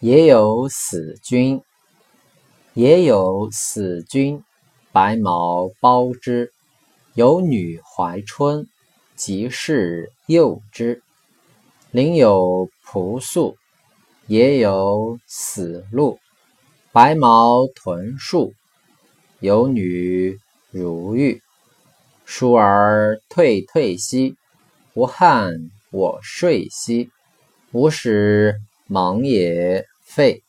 也有死君，也有死君，白毛包之。有女怀春，即是幼之。林有仆宿，也有死鹿，白毛豚树。有女如玉，疏而退退兮，无憾我睡兮。吾使忙也废。